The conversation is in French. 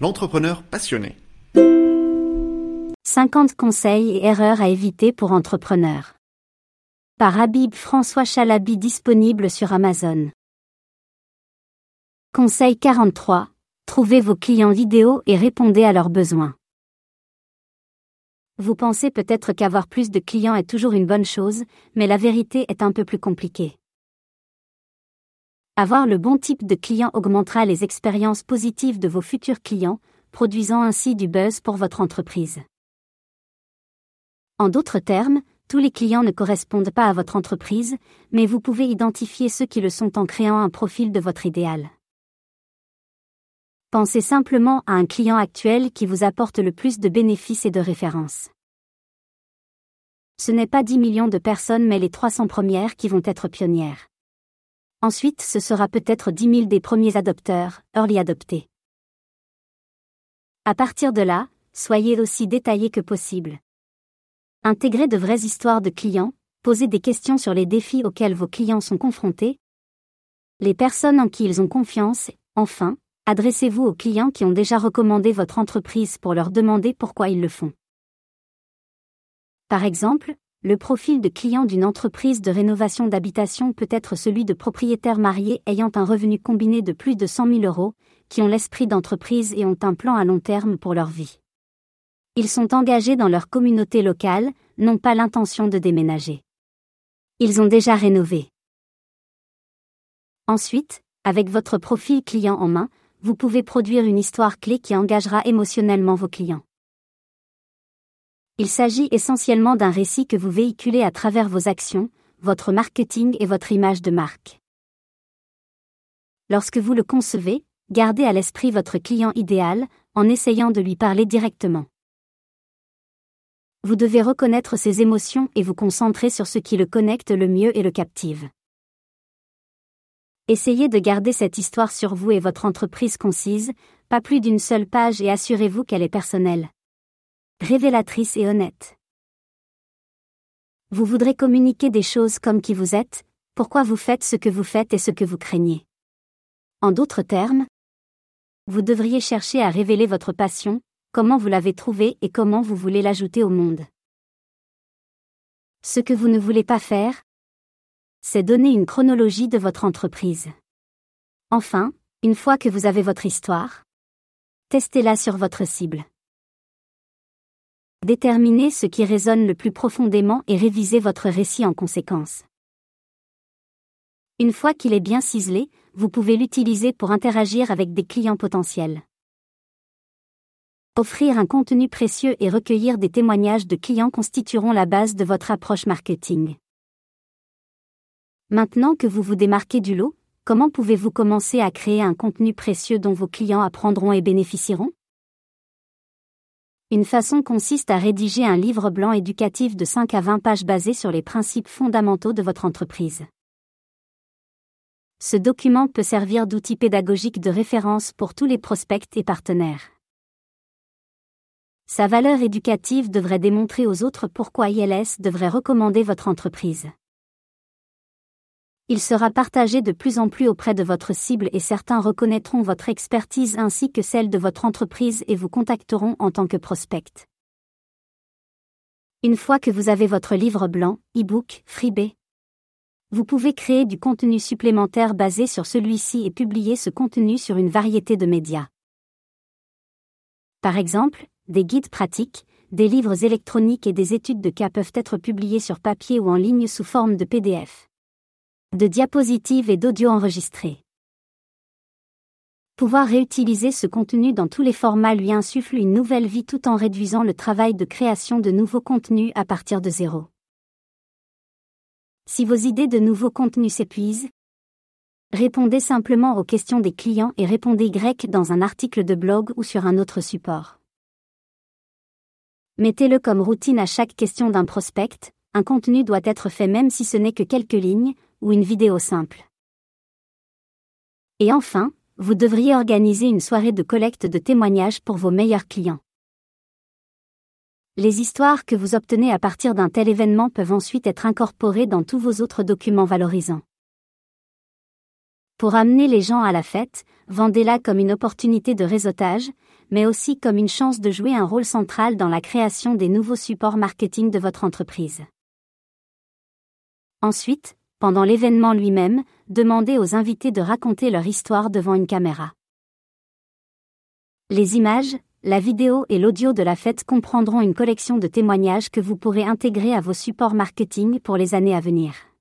l'entrepreneur passionné. 50 conseils et erreurs à éviter pour entrepreneurs. Par Habib François Chalabi disponible sur Amazon. Conseil 43. Trouvez vos clients vidéo et répondez à leurs besoins. Vous pensez peut-être qu'avoir plus de clients est toujours une bonne chose, mais la vérité est un peu plus compliquée. Avoir le bon type de client augmentera les expériences positives de vos futurs clients, produisant ainsi du buzz pour votre entreprise. En d'autres termes, tous les clients ne correspondent pas à votre entreprise, mais vous pouvez identifier ceux qui le sont en créant un profil de votre idéal. Pensez simplement à un client actuel qui vous apporte le plus de bénéfices et de références. Ce n'est pas 10 millions de personnes mais les 300 premières qui vont être pionnières. Ensuite, ce sera peut-être 10 000 des premiers adopteurs, early adoptés. À partir de là, soyez aussi détaillé que possible. Intégrez de vraies histoires de clients, posez des questions sur les défis auxquels vos clients sont confrontés, les personnes en qui ils ont confiance, enfin, adressez-vous aux clients qui ont déjà recommandé votre entreprise pour leur demander pourquoi ils le font. Par exemple, le profil de client d'une entreprise de rénovation d'habitation peut être celui de propriétaires mariés ayant un revenu combiné de plus de 100 000 euros, qui ont l'esprit d'entreprise et ont un plan à long terme pour leur vie. Ils sont engagés dans leur communauté locale, n'ont pas l'intention de déménager. Ils ont déjà rénové. Ensuite, avec votre profil client en main, vous pouvez produire une histoire clé qui engagera émotionnellement vos clients. Il s'agit essentiellement d'un récit que vous véhiculez à travers vos actions, votre marketing et votre image de marque. Lorsque vous le concevez, gardez à l'esprit votre client idéal, en essayant de lui parler directement. Vous devez reconnaître ses émotions et vous concentrer sur ce qui le connecte le mieux et le captive. Essayez de garder cette histoire sur vous et votre entreprise concise, pas plus d'une seule page et assurez-vous qu'elle est personnelle. Révélatrice et honnête. Vous voudrez communiquer des choses comme qui vous êtes, pourquoi vous faites ce que vous faites et ce que vous craignez. En d'autres termes, vous devriez chercher à révéler votre passion, comment vous l'avez trouvé et comment vous voulez l'ajouter au monde. Ce que vous ne voulez pas faire, c'est donner une chronologie de votre entreprise. Enfin, une fois que vous avez votre histoire, testez-la sur votre cible. Déterminez ce qui résonne le plus profondément et révisez votre récit en conséquence. Une fois qu'il est bien ciselé, vous pouvez l'utiliser pour interagir avec des clients potentiels. Offrir un contenu précieux et recueillir des témoignages de clients constitueront la base de votre approche marketing. Maintenant que vous vous démarquez du lot, comment pouvez-vous commencer à créer un contenu précieux dont vos clients apprendront et bénéficieront? Une façon consiste à rédiger un livre blanc éducatif de 5 à 20 pages basé sur les principes fondamentaux de votre entreprise. Ce document peut servir d'outil pédagogique de référence pour tous les prospects et partenaires. Sa valeur éducative devrait démontrer aux autres pourquoi ILS devrait recommander votre entreprise. Il sera partagé de plus en plus auprès de votre cible et certains reconnaîtront votre expertise ainsi que celle de votre entreprise et vous contacteront en tant que prospect. Une fois que vous avez votre livre blanc, e-book, freebie, vous pouvez créer du contenu supplémentaire basé sur celui-ci et publier ce contenu sur une variété de médias. Par exemple, des guides pratiques, des livres électroniques et des études de cas peuvent être publiés sur papier ou en ligne sous forme de PDF. De diapositives et d'audio enregistrés. Pouvoir réutiliser ce contenu dans tous les formats lui insuffle une nouvelle vie tout en réduisant le travail de création de nouveaux contenus à partir de zéro. Si vos idées de nouveaux contenus s'épuisent, répondez simplement aux questions des clients et répondez grec dans un article de blog ou sur un autre support. Mettez-le comme routine à chaque question d'un prospect, un contenu doit être fait même si ce n'est que quelques lignes, ou une vidéo simple. Et enfin, vous devriez organiser une soirée de collecte de témoignages pour vos meilleurs clients. Les histoires que vous obtenez à partir d'un tel événement peuvent ensuite être incorporées dans tous vos autres documents valorisants. Pour amener les gens à la fête, vendez-la comme une opportunité de réseautage, mais aussi comme une chance de jouer un rôle central dans la création des nouveaux supports marketing de votre entreprise. Ensuite, pendant l'événement lui-même, demandez aux invités de raconter leur histoire devant une caméra. Les images, la vidéo et l'audio de la fête comprendront une collection de témoignages que vous pourrez intégrer à vos supports marketing pour les années à venir.